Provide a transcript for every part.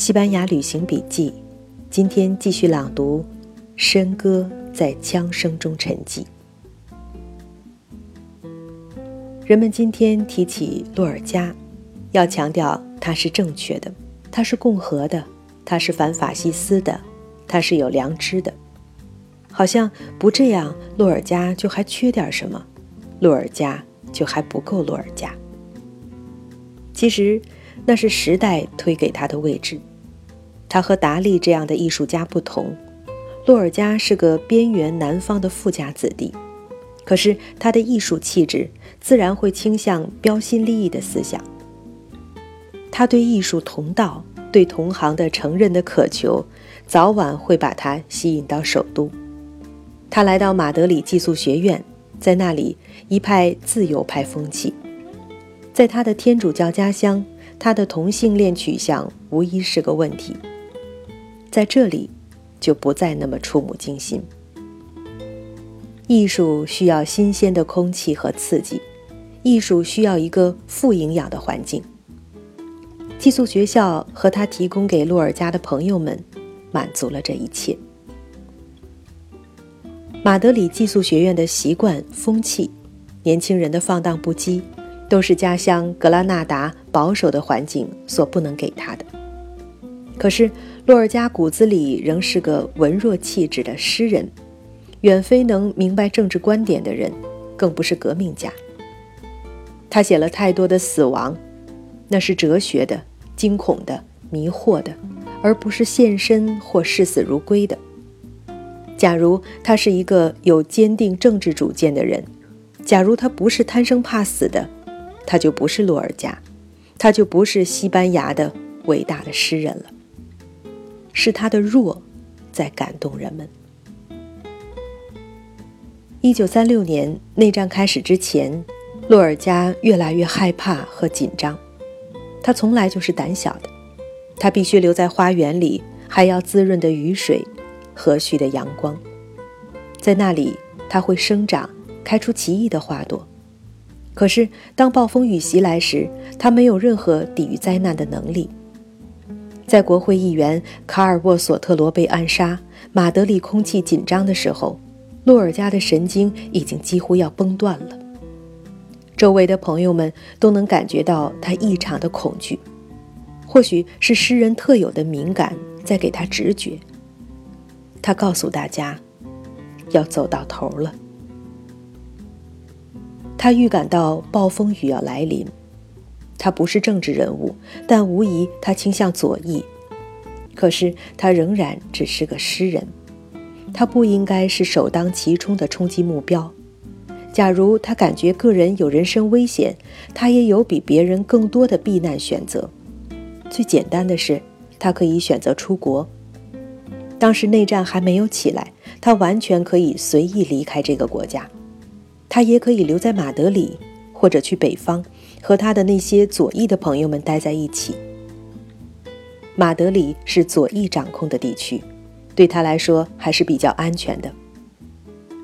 西班牙旅行笔记，今天继续朗读《笙歌在枪声中沉寂》。人们今天提起洛尔加，要强调他是正确的，他是共和的，他是反法西斯的，他是有良知的。好像不这样，洛尔加就还缺点什么，洛尔加就还不够洛尔加。其实，那是时代推给他的位置。他和达利这样的艺术家不同，洛尔加是个边缘南方的富家子弟，可是他的艺术气质自然会倾向标新立异的思想。他对艺术同道、对同行的承认的渴求，早晚会把他吸引到首都。他来到马德里寄宿学院，在那里一派自由派风气。在他的天主教家乡，他的同性恋取向无疑是个问题。在这里，就不再那么触目惊心。艺术需要新鲜的空气和刺激，艺术需要一个富营养的环境。寄宿学校和他提供给洛尔加的朋友们，满足了这一切。马德里寄宿学院的习惯、风气，年轻人的放荡不羁，都是家乡格拉纳达保守的环境所不能给他的。可是，洛尔加骨子里仍是个文弱气质的诗人，远非能明白政治观点的人，更不是革命家。他写了太多的死亡，那是哲学的、惊恐的、迷惑的，而不是献身或视死如归的。假如他是一个有坚定政治主见的人，假如他不是贪生怕死的，他就不是洛尔加，他就不是西班牙的伟大的诗人了。是他的弱，在感动人们。一九三六年内战开始之前，洛尔加越来越害怕和紧张。他从来就是胆小的，他必须留在花园里，还要滋润的雨水，和煦的阳光，在那里他会生长，开出奇异的花朵。可是当暴风雨袭来时，他没有任何抵御灾难的能力。在国会议员卡尔沃索特罗被暗杀、马德里空气紧张的时候，洛尔加的神经已经几乎要崩断了。周围的朋友们都能感觉到他异常的恐惧，或许是诗人特有的敏感在给他直觉。他告诉大家，要走到头了。他预感到暴风雨要来临。他不是政治人物，但无疑他倾向左翼。可是他仍然只是个诗人，他不应该是首当其冲的冲击目标。假如他感觉个人有人身危险，他也有比别人更多的避难选择。最简单的是，他可以选择出国。当时内战还没有起来，他完全可以随意离开这个国家。他也可以留在马德里，或者去北方。和他的那些左翼的朋友们待在一起。马德里是左翼掌控的地区，对他来说还是比较安全的。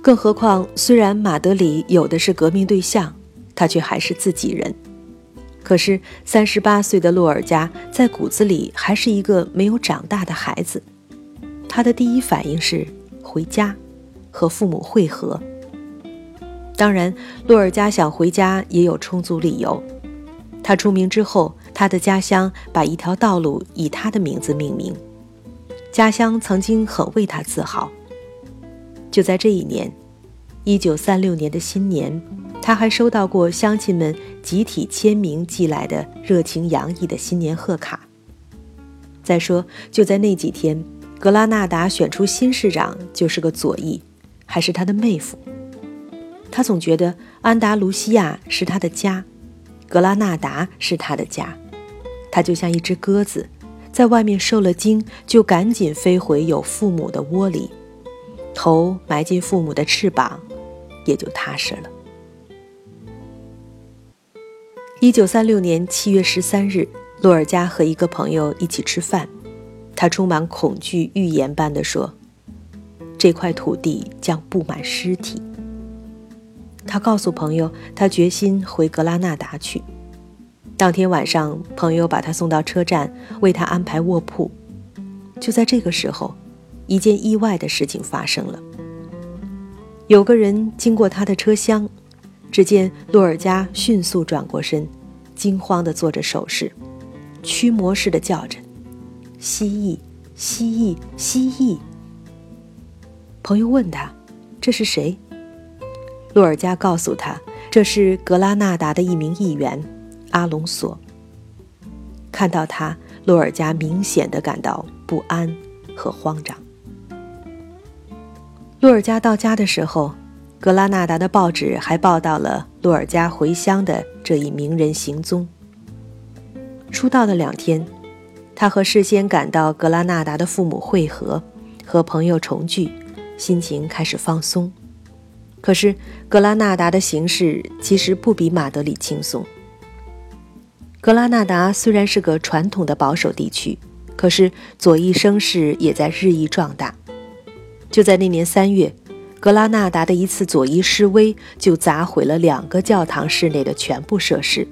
更何况，虽然马德里有的是革命对象，他却还是自己人。可是，三十八岁的洛尔加在骨子里还是一个没有长大的孩子。他的第一反应是回家，和父母会合。当然，洛尔加想回家也有充足理由。他出名之后，他的家乡把一条道路以他的名字命名，家乡曾经很为他自豪。就在这一年，一九三六年的新年，他还收到过乡亲们集体签名寄来的热情洋溢的新年贺卡。再说，就在那几天，格拉纳达选出新市长就是个左翼，还是他的妹夫。他总觉得安达卢西亚是他的家，格拉纳达是他的家。他就像一只鸽子，在外面受了惊，就赶紧飞回有父母的窝里，头埋进父母的翅膀，也就踏实了。一九三六年七月十三日，洛尔加和一个朋友一起吃饭，他充满恐惧预言般地说：“这块土地将布满尸体。”他告诉朋友，他决心回格拉纳达去。当天晚上，朋友把他送到车站，为他安排卧铺。就在这个时候，一件意外的事情发生了。有个人经过他的车厢，只见洛尔加迅速转过身，惊慌地做着手势，驱魔似的叫着：“蜥蜴，蜥蜴，蜥蜴！”朋友问他：“这是谁？”洛尔加告诉他：“这是格拉纳达的一名议员，阿隆索。”看到他，洛尔加明显的感到不安和慌张。洛尔加到家的时候，格拉纳达的报纸还报道了洛尔加回乡的这一名人行踪。出道的两天，他和事先赶到格拉纳达的父母会合，和朋友重聚，心情开始放松。可是，格拉纳达的形势其实不比马德里轻松。格拉纳达虽然是个传统的保守地区，可是左翼声势也在日益壮大。就在那年三月，格拉纳达的一次左翼示威就砸毁了两个教堂室内的全部设施，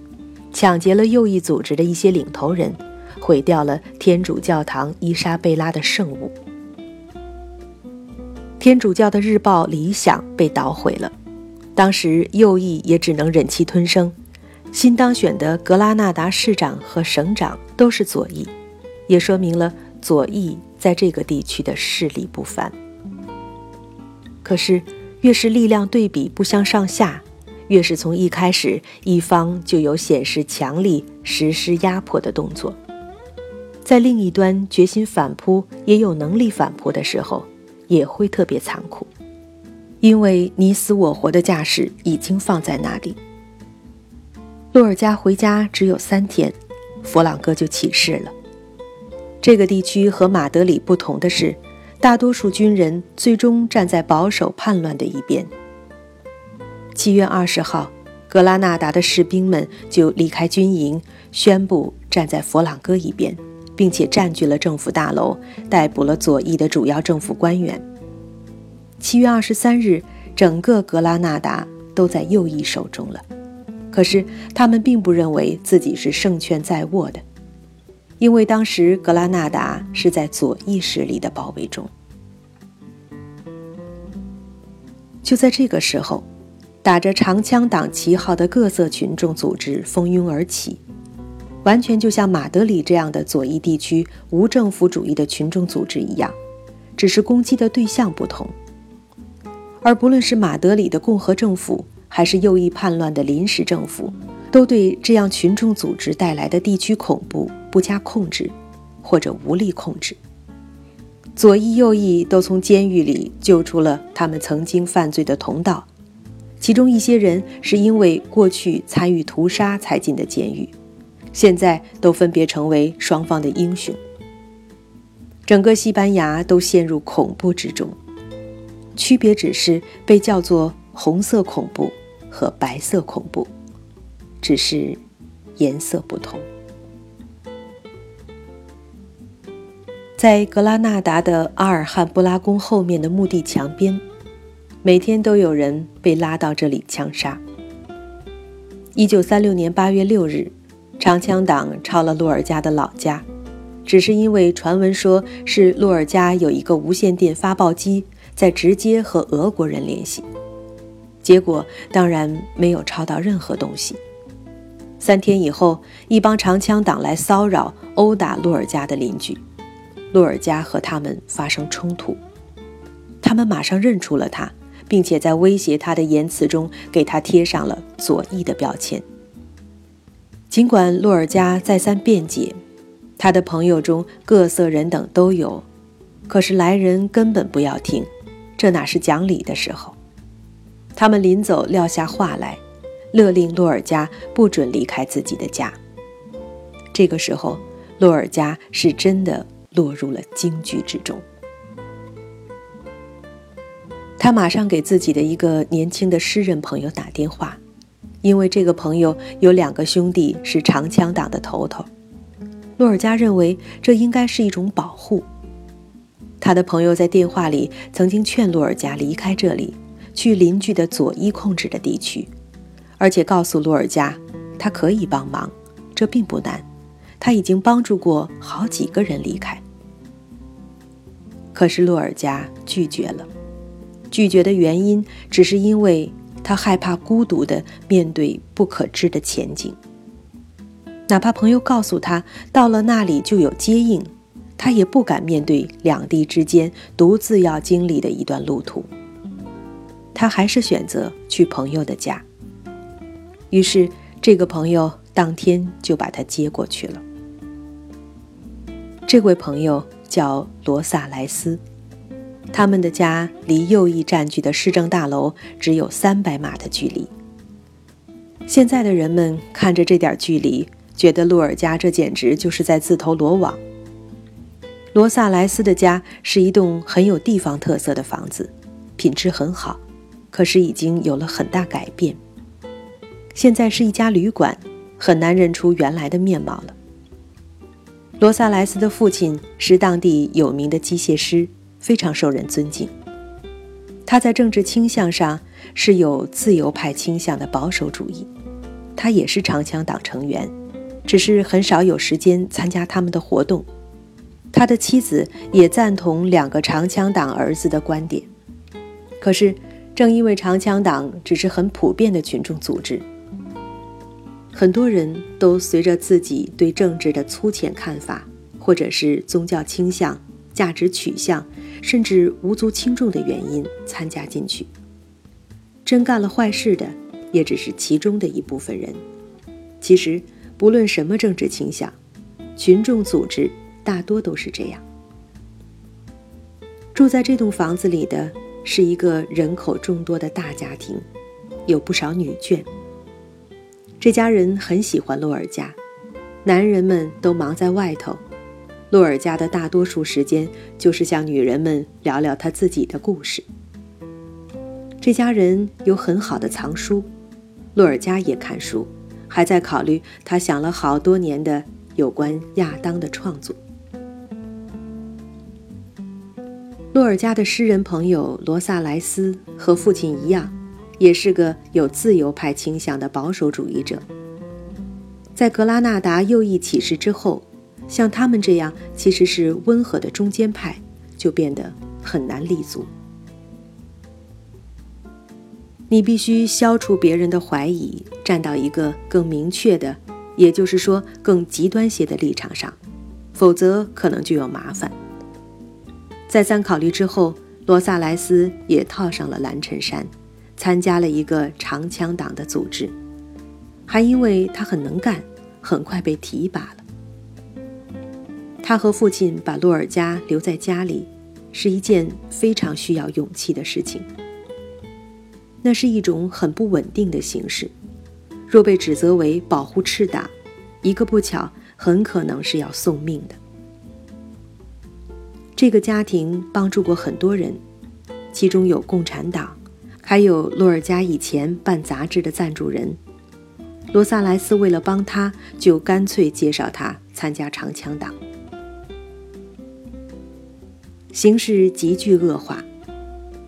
抢劫了右翼组织的一些领头人，毁掉了天主教堂伊莎贝拉的圣物。天主教的日报《理想》被捣毁了，当时右翼也只能忍气吞声。新当选的格拉纳达市长和省长都是左翼，也说明了左翼在这个地区的势力不凡。可是，越是力量对比不相上下，越是从一开始一方就有显示强力、实施压迫的动作，在另一端决心反扑、也有能力反扑的时候，也会特别残酷，因为你死我活的架势已经放在那里。洛尔加回家只有三天，佛朗哥就起事了。这个地区和马德里不同的是。大多数军人最终站在保守叛乱的一边。七月二十号，格拉纳达的士兵们就离开军营，宣布站在佛朗哥一边，并且占据了政府大楼，逮捕了左翼的主要政府官员。七月二十三日，整个格拉纳达都在右翼手中了，可是他们并不认为自己是胜券在握的。因为当时格拉纳达是在左翼势力的包围中，就在这个时候，打着长枪党旗号的各色群众组织蜂拥而起，完全就像马德里这样的左翼地区无政府主义的群众组织一样，只是攻击的对象不同。而不论是马德里的共和政府，还是右翼叛乱的临时政府。都对这样群众组织带来的地区恐怖不加控制，或者无力控制。左翼、右翼都从监狱里救出了他们曾经犯罪的同道，其中一些人是因为过去参与屠杀才进的监狱，现在都分别成为双方的英雄。整个西班牙都陷入恐怖之中，区别只是被叫做红色恐怖和白色恐怖。只是颜色不同。在格拉纳达的阿尔汉布拉宫后面的墓地墙边，每天都有人被拉到这里枪杀。一九三六年八月六日，长枪党抄了洛尔加的老家，只是因为传闻说是洛尔加有一个无线电发报机在直接和俄国人联系，结果当然没有抄到任何东西。三天以后，一帮长枪党来骚扰、殴打洛尔加的邻居，洛尔加和他们发生冲突。他们马上认出了他，并且在威胁他的言辞中给他贴上了左翼的标签。尽管洛尔加再三辩解，他的朋友中各色人等都有，可是来人根本不要听，这哪是讲理的时候？他们临走撂下话来。勒令洛尔加不准离开自己的家。这个时候，洛尔加是真的落入了惊惧之中。他马上给自己的一个年轻的诗人朋友打电话，因为这个朋友有两个兄弟是长枪党的头头。洛尔加认为这应该是一种保护。他的朋友在电话里曾经劝洛尔加离开这里，去邻居的左翼控制的地区。而且告诉洛尔加，他可以帮忙，这并不难，他已经帮助过好几个人离开。可是洛尔加拒绝了，拒绝的原因只是因为他害怕孤独的面对不可知的前景。哪怕朋友告诉他到了那里就有接应，他也不敢面对两地之间独自要经历的一段路途。他还是选择去朋友的家。于是，这个朋友当天就把他接过去了。这位朋友叫罗萨莱斯，他们的家离右翼占据的市政大楼只有三百码的距离。现在的人们看着这点距离。觉得路尔家这简直就是在自投罗网。罗萨莱斯的家是一栋很有地方特色的房子，品质很好，可是已经有了很大改变。现在是一家旅馆，很难认出原来的面貌了。罗萨莱斯的父亲是当地有名的机械师，非常受人尊敬。他在政治倾向上是有自由派倾向的保守主义，他也是长枪党成员。只是很少有时间参加他们的活动。他的妻子也赞同两个长枪党儿子的观点。可是，正因为长枪党只是很普遍的群众组织，很多人都随着自己对政治的粗浅看法，或者是宗教倾向、价值取向，甚至无足轻重的原因参加进去。真干了坏事的，也只是其中的一部分人。其实。不论什么政治倾向，群众组织大多都是这样。住在这栋房子里的是一个人口众多的大家庭，有不少女眷。这家人很喜欢洛尔加，男人们都忙在外头，洛尔加的大多数时间就是向女人们聊聊他自己的故事。这家人有很好的藏书，洛尔加也看书。还在考虑他想了好多年的有关亚当的创作。洛尔加的诗人朋友罗萨莱斯和父亲一样，也是个有自由派倾向的保守主义者。在格拉纳达右翼起事之后，像他们这样其实是温和的中间派，就变得很难立足。你必须消除别人的怀疑，站到一个更明确的，也就是说更极端些的立场上，否则可能就有麻烦。再三考虑之后，罗萨莱斯也套上了蓝衬衫，参加了一个长枪党的组织，还因为他很能干，很快被提拔了。他和父亲把洛尔加留在家里，是一件非常需要勇气的事情。那是一种很不稳定的形式，若被指责为保护赤党，一个不巧，很可能是要送命的。这个家庭帮助过很多人，其中有共产党，还有洛尔加以前办杂志的赞助人。罗萨莱斯为了帮他，就干脆介绍他参加长枪党。形势急剧恶化。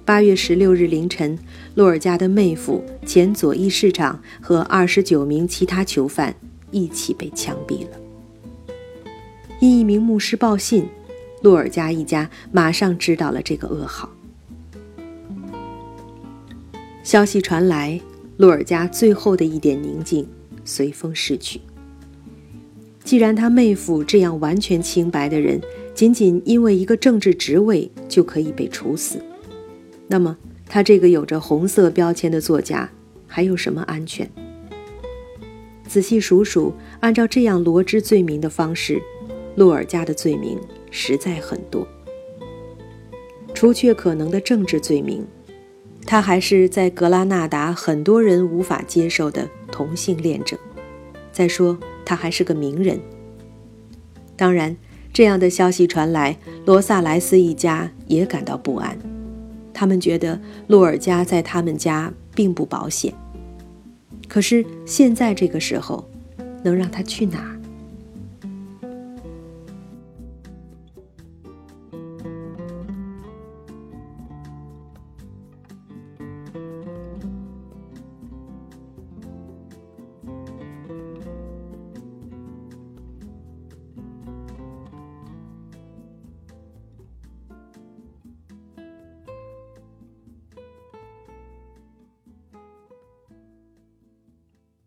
八月十六日凌晨，洛尔加的妹夫、前左翼市长和二十九名其他囚犯一起被枪毙了。因一名牧师报信，洛尔加一家马上知道了这个噩耗。消息传来，洛尔加最后的一点宁静随风逝去。既然他妹夫这样完全清白的人，仅仅因为一个政治职位就可以被处死？那么，他这个有着红色标签的作家还有什么安全？仔细数数，按照这样罗织罪名的方式，洛尔加的罪名实在很多。除却可能的政治罪名，他还是在格拉纳达很多人无法接受的同性恋者。再说，他还是个名人。当然，这样的消息传来，罗萨莱斯一家也感到不安。他们觉得洛尔加在他们家并不保险，可是现在这个时候，能让他去哪儿？